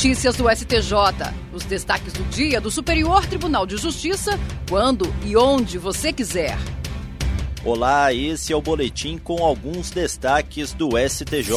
Notícias do STJ. Os destaques do dia do Superior Tribunal de Justiça, quando e onde você quiser. Olá, esse é o boletim com alguns destaques do STJ.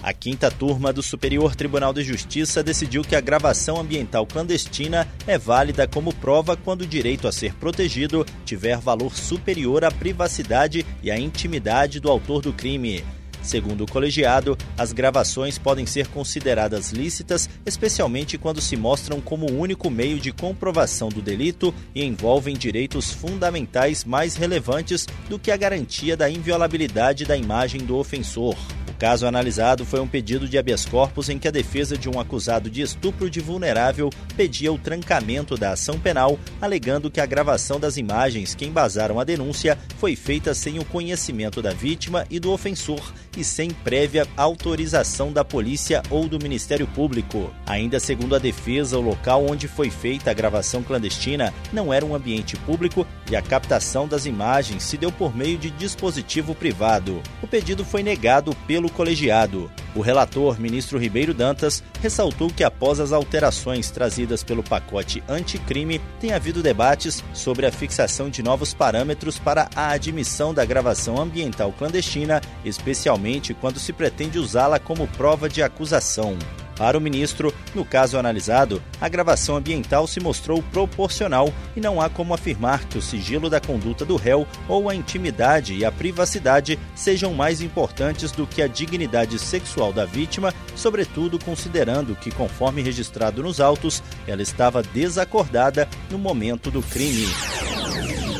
A quinta turma do Superior Tribunal de Justiça decidiu que a gravação ambiental clandestina é válida como prova quando o direito a ser protegido tiver valor superior à privacidade e à intimidade do autor do crime. Segundo o colegiado, as gravações podem ser consideradas lícitas, especialmente quando se mostram como o único meio de comprovação do delito e envolvem direitos fundamentais mais relevantes do que a garantia da inviolabilidade da imagem do ofensor caso analisado foi um pedido de habeas corpus em que a defesa de um acusado de estupro de vulnerável pedia o trancamento da ação penal, alegando que a gravação das imagens que embasaram a denúncia foi feita sem o conhecimento da vítima e do ofensor e sem prévia autorização da polícia ou do Ministério Público. Ainda segundo a defesa, o local onde foi feita a gravação clandestina não era um ambiente público e a captação das imagens se deu por meio de dispositivo privado. O pedido foi negado pelo pelo colegiado. O relator, ministro Ribeiro Dantas, ressaltou que após as alterações trazidas pelo pacote anticrime, tem havido debates sobre a fixação de novos parâmetros para a admissão da gravação ambiental clandestina, especialmente quando se pretende usá-la como prova de acusação. Para o ministro, no caso analisado, a gravação ambiental se mostrou proporcional e não há como afirmar que o sigilo da conduta do réu ou a intimidade e a privacidade sejam mais importantes do que a dignidade sexual da vítima, sobretudo considerando que, conforme registrado nos autos, ela estava desacordada no momento do crime.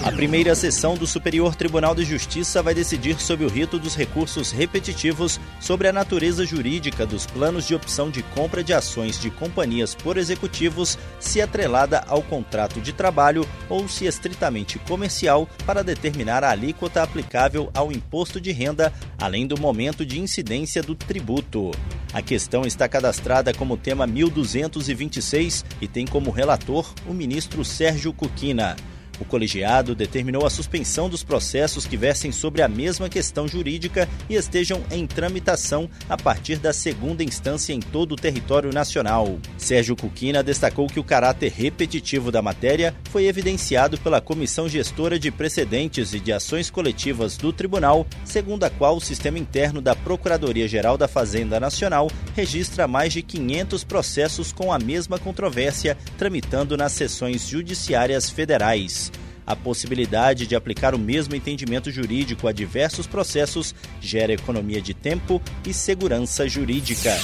A primeira sessão do Superior Tribunal de Justiça vai decidir sobre o rito dos recursos repetitivos sobre a natureza jurídica dos planos de opção de compra de ações de companhias por executivos, se atrelada ao contrato de trabalho ou se estritamente comercial, para determinar a alíquota aplicável ao imposto de renda, além do momento de incidência do tributo. A questão está cadastrada como tema 1226 e tem como relator o ministro Sérgio Cuquina. O colegiado determinou a suspensão dos processos que versem sobre a mesma questão jurídica e estejam em tramitação a partir da segunda instância em todo o território nacional. Sérgio Cuquina destacou que o caráter repetitivo da matéria foi evidenciado pela Comissão Gestora de Precedentes e de Ações Coletivas do Tribunal, segundo a qual o sistema interno da Procuradoria-Geral da Fazenda Nacional registra mais de 500 processos com a mesma controvérsia tramitando nas sessões judiciárias federais. A possibilidade de aplicar o mesmo entendimento jurídico a diversos processos gera economia de tempo e segurança jurídica.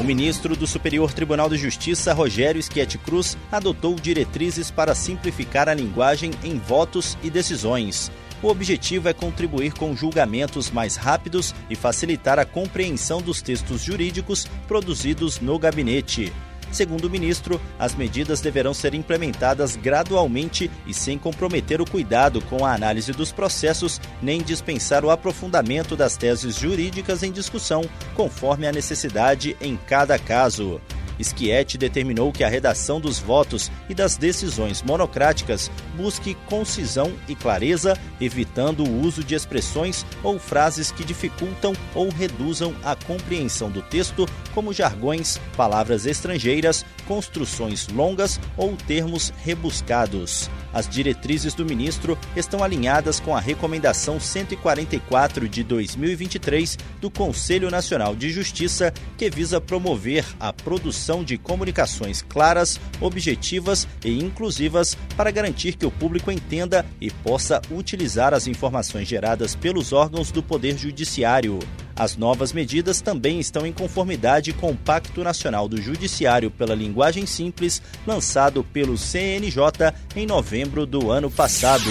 O ministro do Superior Tribunal de Justiça, Rogério Schietti Cruz, adotou diretrizes para simplificar a linguagem em votos e decisões. O objetivo é contribuir com julgamentos mais rápidos e facilitar a compreensão dos textos jurídicos produzidos no gabinete. Segundo o ministro, as medidas deverão ser implementadas gradualmente e sem comprometer o cuidado com a análise dos processos, nem dispensar o aprofundamento das teses jurídicas em discussão, conforme a necessidade em cada caso. Schietti determinou que a redação dos votos e das decisões monocráticas busque concisão e clareza, evitando o uso de expressões ou frases que dificultam ou reduzam a compreensão do texto, como jargões, palavras estrangeiras, construções longas ou termos rebuscados. As diretrizes do ministro estão alinhadas com a Recomendação 144 de 2023 do Conselho Nacional de Justiça, que visa promover a produção de comunicações claras, objetivas e inclusivas para garantir que o público entenda e possa utilizar as informações geradas pelos órgãos do Poder Judiciário. As novas medidas também estão em conformidade com o Pacto Nacional do Judiciário pela Linguagem Simples, lançado pelo CNJ em novembro do ano passado.